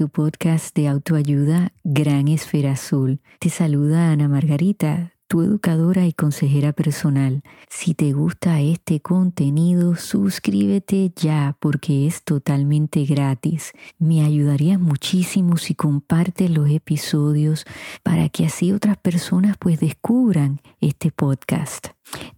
tu podcast de autoayuda Gran Esfera Azul. Te saluda Ana Margarita, tu educadora y consejera personal. Si te gusta este contenido, suscríbete ya porque es totalmente gratis. Me ayudaría muchísimo si compartes los episodios para que así otras personas pues descubran este podcast.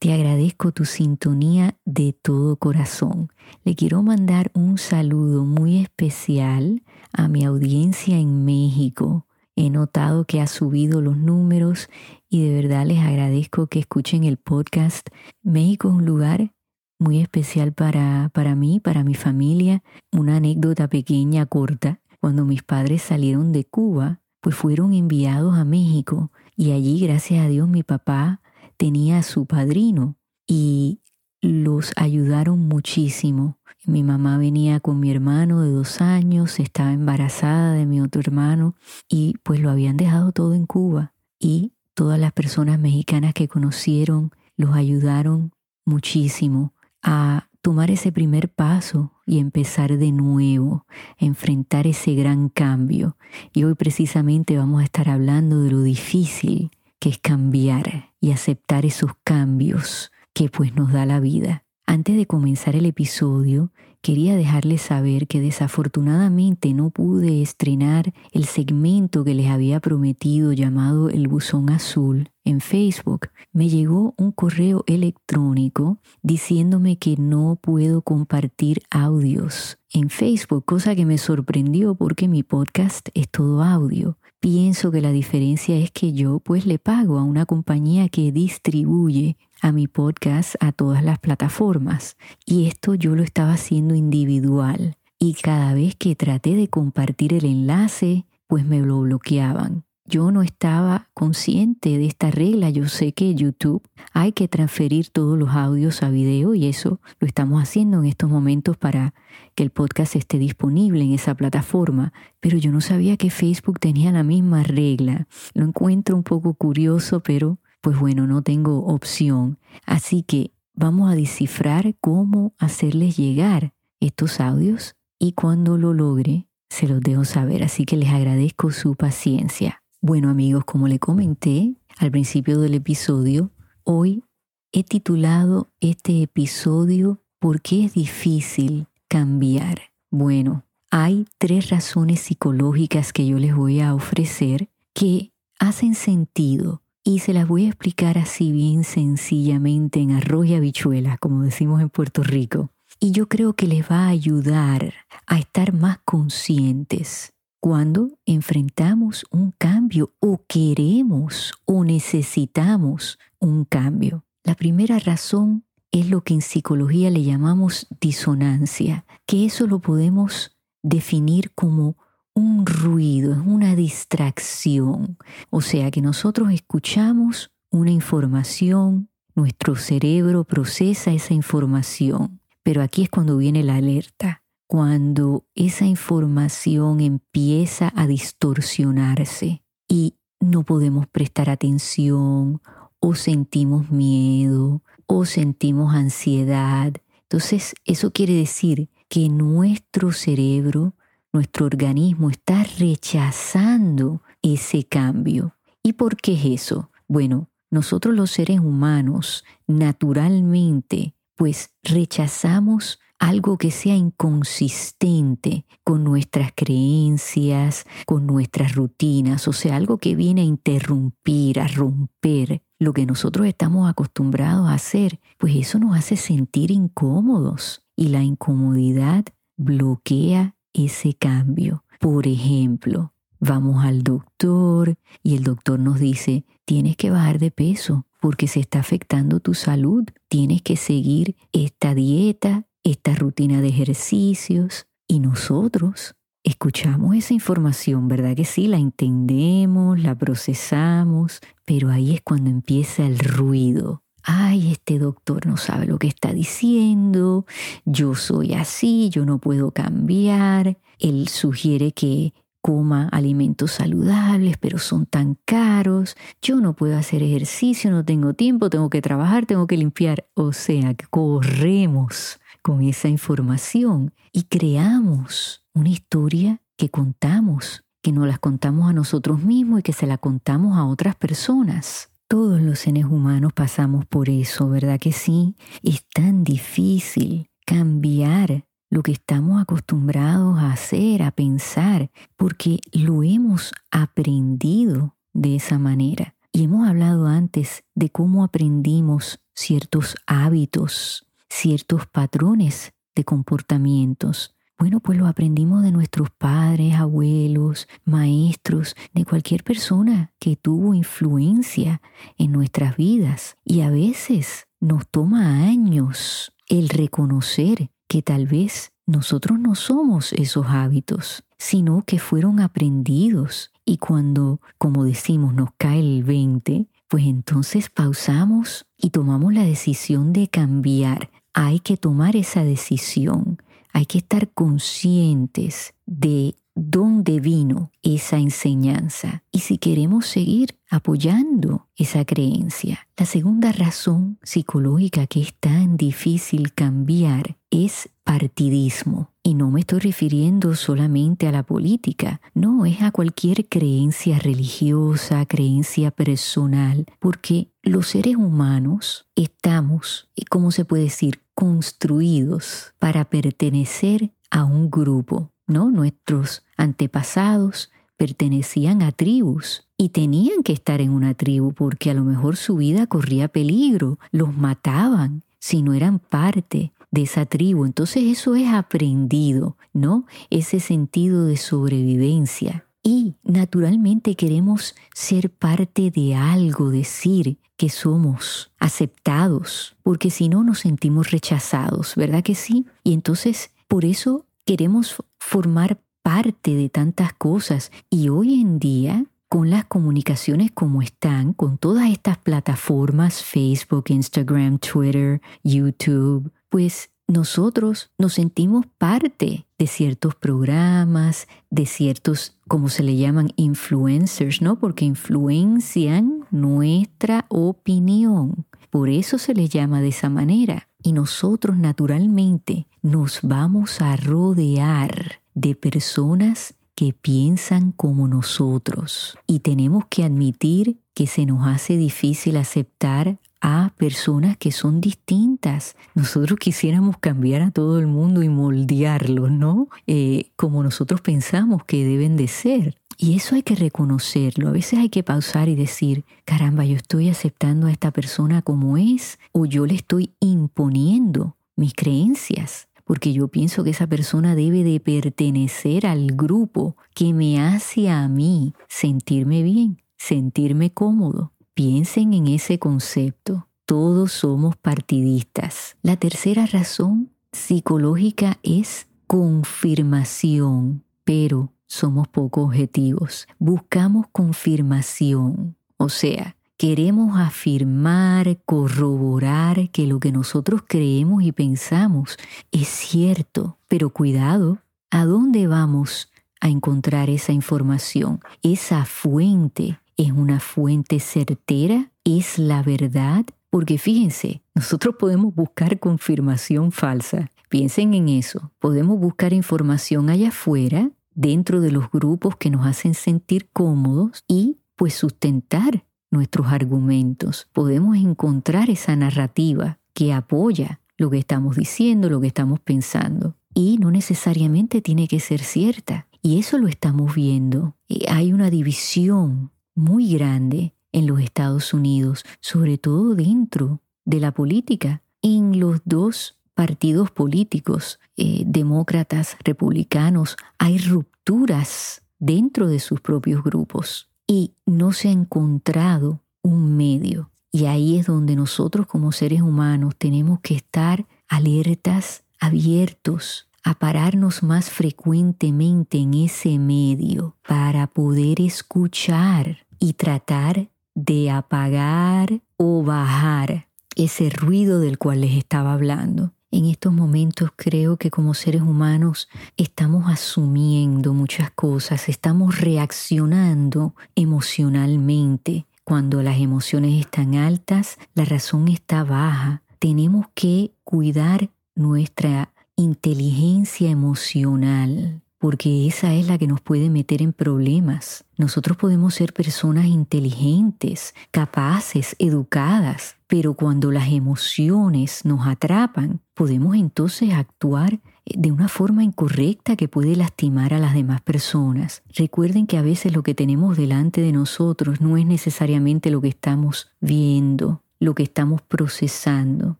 Te agradezco tu sintonía de todo corazón. Le quiero mandar un saludo muy especial a mi audiencia en México. He notado que ha subido los números y de verdad les agradezco que escuchen el podcast. México es un lugar muy especial para, para mí, para mi familia. Una anécdota pequeña, corta. Cuando mis padres salieron de Cuba, pues fueron enviados a México y allí, gracias a Dios, mi papá tenía a su padrino y los ayudaron muchísimo. Mi mamá venía con mi hermano de dos años, estaba embarazada de mi otro hermano y pues lo habían dejado todo en Cuba y todas las personas mexicanas que conocieron los ayudaron muchísimo a tomar ese primer paso y empezar de nuevo, enfrentar ese gran cambio. Y hoy precisamente vamos a estar hablando de lo difícil que es cambiar y aceptar esos cambios que pues nos da la vida. Antes de comenzar el episodio, quería dejarles saber que desafortunadamente no pude estrenar el segmento que les había prometido llamado El Buzón Azul en Facebook. Me llegó un correo electrónico diciéndome que no puedo compartir audios en Facebook, cosa que me sorprendió porque mi podcast es todo audio. Pienso que la diferencia es que yo pues le pago a una compañía que distribuye a mi podcast a todas las plataformas y esto yo lo estaba haciendo individual y cada vez que traté de compartir el enlace pues me lo bloqueaban. Yo no estaba consciente de esta regla. Yo sé que YouTube hay que transferir todos los audios a video y eso lo estamos haciendo en estos momentos para que el podcast esté disponible en esa plataforma. Pero yo no sabía que Facebook tenía la misma regla. Lo encuentro un poco curioso, pero pues bueno, no tengo opción. Así que vamos a descifrar cómo hacerles llegar estos audios y cuando lo logre se los dejo saber. Así que les agradezco su paciencia. Bueno amigos, como le comenté al principio del episodio, hoy he titulado este episodio ¿Por qué es difícil cambiar? Bueno, hay tres razones psicológicas que yo les voy a ofrecer que hacen sentido y se las voy a explicar así bien sencillamente en arroz y habichuelas, como decimos en Puerto Rico. Y yo creo que les va a ayudar a estar más conscientes cuando enfrentamos un cambio o queremos o necesitamos un cambio. La primera razón es lo que en psicología le llamamos disonancia, que eso lo podemos definir como un ruido, es una distracción. O sea que nosotros escuchamos una información, nuestro cerebro procesa esa información, pero aquí es cuando viene la alerta cuando esa información empieza a distorsionarse y no podemos prestar atención o sentimos miedo o sentimos ansiedad. Entonces, eso quiere decir que nuestro cerebro, nuestro organismo está rechazando ese cambio. ¿Y por qué es eso? Bueno, nosotros los seres humanos naturalmente pues rechazamos algo que sea inconsistente con nuestras creencias, con nuestras rutinas, o sea, algo que viene a interrumpir, a romper lo que nosotros estamos acostumbrados a hacer, pues eso nos hace sentir incómodos y la incomodidad bloquea ese cambio. Por ejemplo, vamos al doctor y el doctor nos dice, tienes que bajar de peso porque se está afectando tu salud, tienes que seguir esta dieta, esta rutina de ejercicios y nosotros escuchamos esa información, ¿verdad que sí? La entendemos, la procesamos, pero ahí es cuando empieza el ruido. Ay, este doctor no sabe lo que está diciendo, yo soy así, yo no puedo cambiar. Él sugiere que coma alimentos saludables, pero son tan caros, yo no puedo hacer ejercicio, no tengo tiempo, tengo que trabajar, tengo que limpiar. O sea, corremos con esa información y creamos una historia que contamos, que no las contamos a nosotros mismos y que se la contamos a otras personas. Todos los seres humanos pasamos por eso, ¿verdad que sí? Es tan difícil cambiar lo que estamos acostumbrados a hacer, a pensar, porque lo hemos aprendido de esa manera. Y hemos hablado antes de cómo aprendimos ciertos hábitos, ciertos patrones de comportamientos. Bueno, pues lo aprendimos de nuestros padres, abuelos, maestros, de cualquier persona que tuvo influencia en nuestras vidas. Y a veces nos toma años el reconocer que tal vez nosotros no somos esos hábitos, sino que fueron aprendidos. Y cuando, como decimos, nos cae el 20, pues entonces pausamos y tomamos la decisión de cambiar. Hay que tomar esa decisión. Hay que estar conscientes de dónde vino esa enseñanza y si queremos seguir apoyando esa creencia. La segunda razón psicológica que es tan difícil cambiar es partidismo. Y no me estoy refiriendo solamente a la política, no, es a cualquier creencia religiosa, creencia personal, porque los seres humanos estamos, ¿cómo se puede decir?, construidos para pertenecer a un grupo, ¿no? Nuestros antepasados pertenecían a tribus y tenían que estar en una tribu porque a lo mejor su vida corría peligro, los mataban si no eran parte de esa tribu. Entonces eso es aprendido, ¿no? Ese sentido de sobrevivencia. Y naturalmente queremos ser parte de algo, decir que somos aceptados, porque si no nos sentimos rechazados, ¿verdad que sí? Y entonces por eso queremos formar parte de tantas cosas y hoy en día con las comunicaciones como están, con todas estas plataformas, Facebook, Instagram, Twitter, YouTube, pues nosotros nos sentimos parte de ciertos programas, de ciertos, como se le llaman, influencers, ¿no? Porque influencian nuestra opinión. Por eso se les llama de esa manera. Y nosotros naturalmente nos vamos a rodear de personas que piensan como nosotros. Y tenemos que admitir que se nos hace difícil aceptar a personas que son distintas. Nosotros quisiéramos cambiar a todo el mundo y moldearlos, ¿no? Eh, como nosotros pensamos que deben de ser. Y eso hay que reconocerlo. A veces hay que pausar y decir, caramba, yo estoy aceptando a esta persona como es o yo le estoy imponiendo mis creencias porque yo pienso que esa persona debe de pertenecer al grupo que me hace a mí sentirme bien, sentirme cómodo. Piensen en ese concepto. Todos somos partidistas. La tercera razón psicológica es confirmación, pero somos poco objetivos. Buscamos confirmación. O sea, queremos afirmar, corroborar que lo que nosotros creemos y pensamos es cierto. Pero cuidado, ¿a dónde vamos a encontrar esa información? Esa fuente es una fuente certera, es la verdad. Porque fíjense, nosotros podemos buscar confirmación falsa. Piensen en eso. Podemos buscar información allá afuera, dentro de los grupos que nos hacen sentir cómodos y pues sustentar nuestros argumentos, podemos encontrar esa narrativa que apoya lo que estamos diciendo, lo que estamos pensando. Y no necesariamente tiene que ser cierta. Y eso lo estamos viendo. Hay una división muy grande en los Estados Unidos, sobre todo dentro de la política, en los dos partidos políticos, eh, demócratas, republicanos, hay rupturas dentro de sus propios grupos y no se ha encontrado un medio. Y ahí es donde nosotros como seres humanos tenemos que estar alertas, abiertos a pararnos más frecuentemente en ese medio para poder escuchar y tratar de apagar o bajar ese ruido del cual les estaba hablando. En estos momentos creo que como seres humanos estamos asumiendo muchas cosas, estamos reaccionando emocionalmente. Cuando las emociones están altas, la razón está baja. Tenemos que cuidar nuestra inteligencia emocional porque esa es la que nos puede meter en problemas. Nosotros podemos ser personas inteligentes, capaces, educadas, pero cuando las emociones nos atrapan, podemos entonces actuar de una forma incorrecta que puede lastimar a las demás personas. Recuerden que a veces lo que tenemos delante de nosotros no es necesariamente lo que estamos viendo, lo que estamos procesando,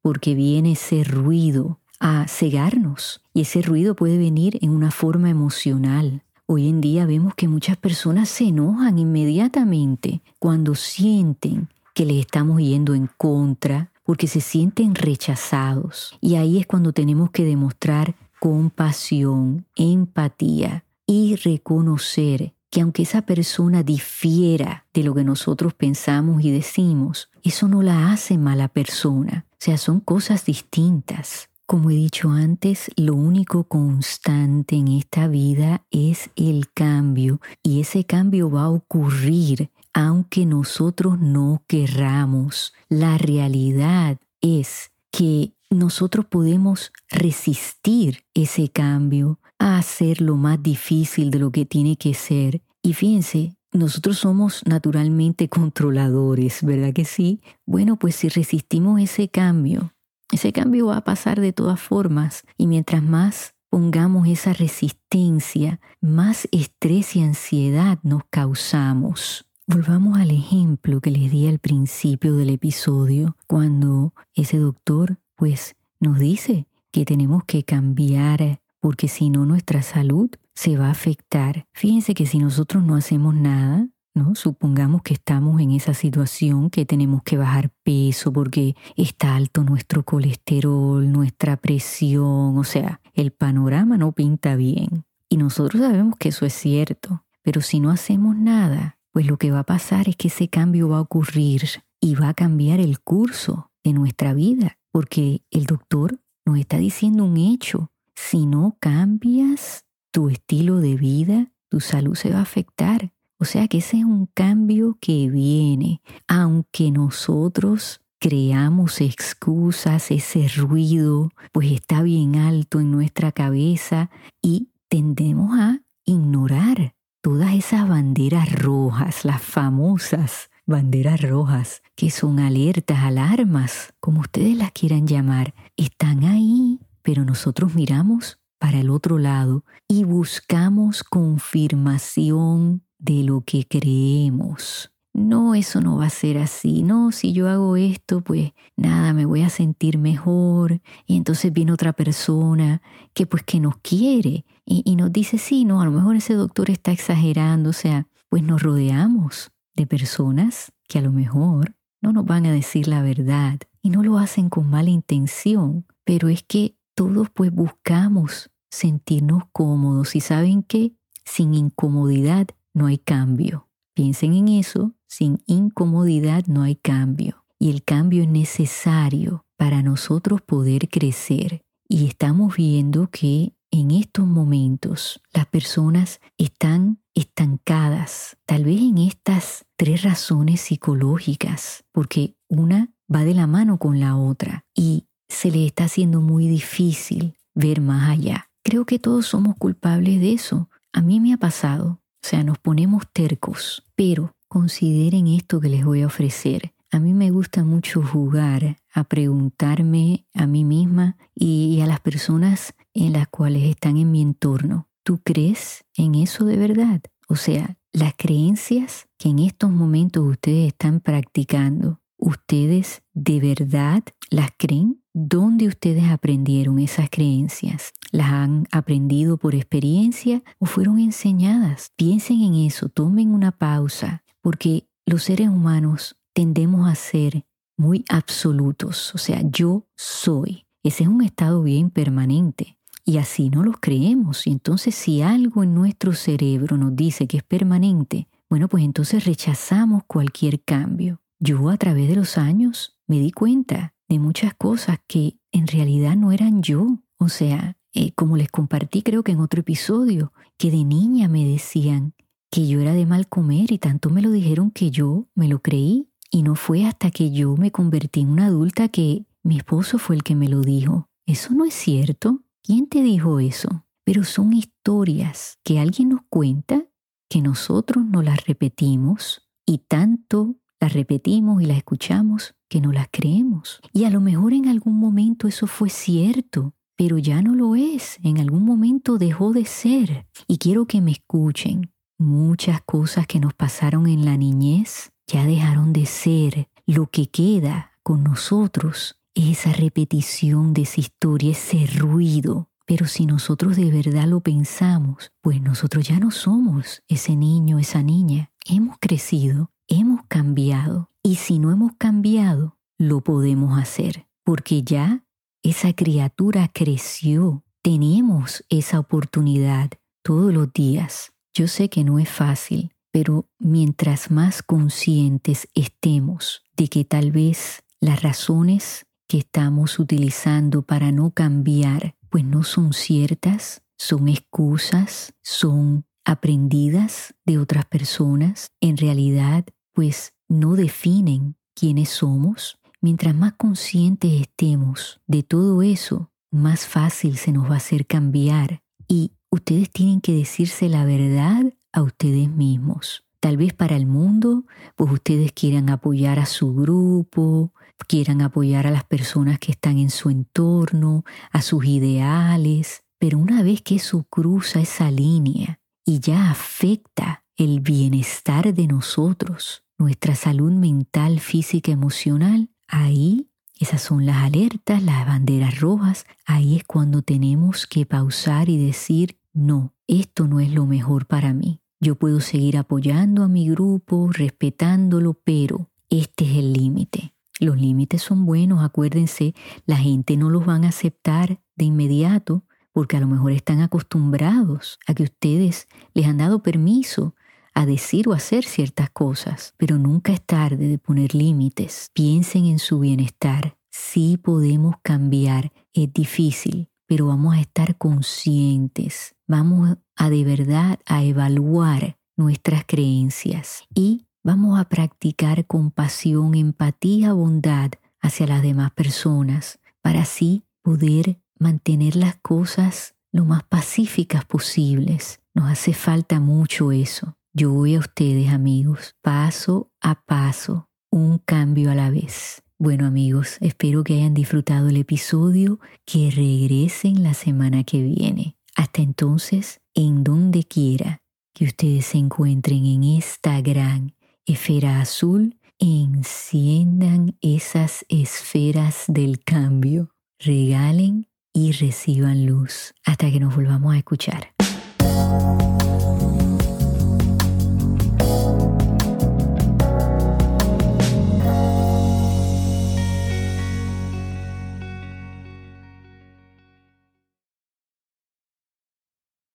porque viene ese ruido a cegarnos y ese ruido puede venir en una forma emocional. Hoy en día vemos que muchas personas se enojan inmediatamente cuando sienten que les estamos yendo en contra, porque se sienten rechazados. Y ahí es cuando tenemos que demostrar compasión, empatía y reconocer que aunque esa persona difiera de lo que nosotros pensamos y decimos, eso no la hace mala persona. O sea, son cosas distintas. Como he dicho antes, lo único constante en esta vida es el cambio y ese cambio va a ocurrir aunque nosotros no querramos. La realidad es que nosotros podemos resistir ese cambio a hacerlo más difícil de lo que tiene que ser. Y fíjense, nosotros somos naturalmente controladores, ¿verdad que sí? Bueno, pues si resistimos ese cambio, ese cambio va a pasar de todas formas y mientras más pongamos esa resistencia, más estrés y ansiedad nos causamos. Volvamos al ejemplo que les di al principio del episodio, cuando ese doctor pues nos dice que tenemos que cambiar porque si no nuestra salud se va a afectar. Fíjense que si nosotros no hacemos nada, ¿no? Supongamos que estamos en esa situación que tenemos que bajar peso porque está alto nuestro colesterol, nuestra presión, o sea, el panorama no pinta bien. Y nosotros sabemos que eso es cierto, pero si no hacemos nada, pues lo que va a pasar es que ese cambio va a ocurrir y va a cambiar el curso de nuestra vida, porque el doctor nos está diciendo un hecho. Si no cambias tu estilo de vida, tu salud se va a afectar. O sea que ese es un cambio que viene, aunque nosotros creamos excusas, ese ruido pues está bien alto en nuestra cabeza y tendemos a ignorar todas esas banderas rojas, las famosas banderas rojas, que son alertas, alarmas, como ustedes las quieran llamar, están ahí, pero nosotros miramos para el otro lado y buscamos confirmación de lo que creemos. No, eso no va a ser así. No, si yo hago esto, pues nada, me voy a sentir mejor. Y entonces viene otra persona que pues que nos quiere y, y nos dice, sí, no, a lo mejor ese doctor está exagerando. O sea, pues nos rodeamos de personas que a lo mejor no nos van a decir la verdad y no lo hacen con mala intención, pero es que todos pues buscamos sentirnos cómodos y saben que sin incomodidad no hay cambio. Piensen en eso, sin incomodidad no hay cambio. Y el cambio es necesario para nosotros poder crecer. Y estamos viendo que en estos momentos las personas están estancadas, tal vez en estas tres razones psicológicas, porque una va de la mano con la otra y se le está haciendo muy difícil ver más allá. Creo que todos somos culpables de eso. A mí me ha pasado. O sea, nos ponemos tercos, pero consideren esto que les voy a ofrecer. A mí me gusta mucho jugar a preguntarme a mí misma y a las personas en las cuales están en mi entorno. ¿Tú crees en eso de verdad? O sea, las creencias que en estos momentos ustedes están practicando, ¿ustedes de verdad las creen? ¿Dónde ustedes aprendieron esas creencias? ¿Las han aprendido por experiencia o fueron enseñadas? Piensen en eso, tomen una pausa, porque los seres humanos tendemos a ser muy absolutos, o sea, yo soy. Ese es un estado bien permanente. Y así no los creemos. Y entonces si algo en nuestro cerebro nos dice que es permanente, bueno, pues entonces rechazamos cualquier cambio. Yo a través de los años me di cuenta de muchas cosas que en realidad no eran yo. O sea, eh, como les compartí creo que en otro episodio, que de niña me decían que yo era de mal comer y tanto me lo dijeron que yo me lo creí. Y no fue hasta que yo me convertí en una adulta que mi esposo fue el que me lo dijo. Eso no es cierto. ¿Quién te dijo eso? Pero son historias que alguien nos cuenta, que nosotros no las repetimos y tanto las repetimos y las escuchamos que no las creemos. Y a lo mejor en algún momento eso fue cierto, pero ya no lo es. En algún momento dejó de ser. Y quiero que me escuchen. Muchas cosas que nos pasaron en la niñez ya dejaron de ser. Lo que queda con nosotros es esa repetición de esa historia, ese ruido. Pero si nosotros de verdad lo pensamos, pues nosotros ya no somos ese niño, esa niña. Hemos crecido, hemos cambiado. Y si no hemos cambiado, lo podemos hacer. Porque ya esa criatura creció. Tenemos esa oportunidad todos los días. Yo sé que no es fácil, pero mientras más conscientes estemos de que tal vez las razones que estamos utilizando para no cambiar, pues no son ciertas, son excusas, son aprendidas de otras personas, en realidad pues no definen quiénes somos, Mientras más conscientes estemos de todo eso, más fácil se nos va a hacer cambiar. Y ustedes tienen que decirse la verdad a ustedes mismos. Tal vez para el mundo, pues ustedes quieran apoyar a su grupo, quieran apoyar a las personas que están en su entorno, a sus ideales, pero una vez que eso cruza esa línea y ya afecta el bienestar de nosotros, nuestra salud mental, física, emocional, Ahí, esas son las alertas, las banderas rojas. Ahí es cuando tenemos que pausar y decir, no, esto no es lo mejor para mí. Yo puedo seguir apoyando a mi grupo, respetándolo, pero este es el límite. Los límites son buenos, acuérdense, la gente no los van a aceptar de inmediato porque a lo mejor están acostumbrados a que ustedes les han dado permiso a decir o hacer ciertas cosas, pero nunca es tarde de poner límites. Piensen en su bienestar. Sí podemos cambiar, es difícil, pero vamos a estar conscientes, vamos a de verdad a evaluar nuestras creencias y vamos a practicar compasión, empatía, bondad hacia las demás personas para así poder mantener las cosas lo más pacíficas posibles. Nos hace falta mucho eso. Yo voy a ustedes amigos, paso a paso, un cambio a la vez. Bueno amigos, espero que hayan disfrutado el episodio, que regresen la semana que viene. Hasta entonces, en donde quiera que ustedes se encuentren en esta gran esfera azul, enciendan esas esferas del cambio, regalen y reciban luz hasta que nos volvamos a escuchar.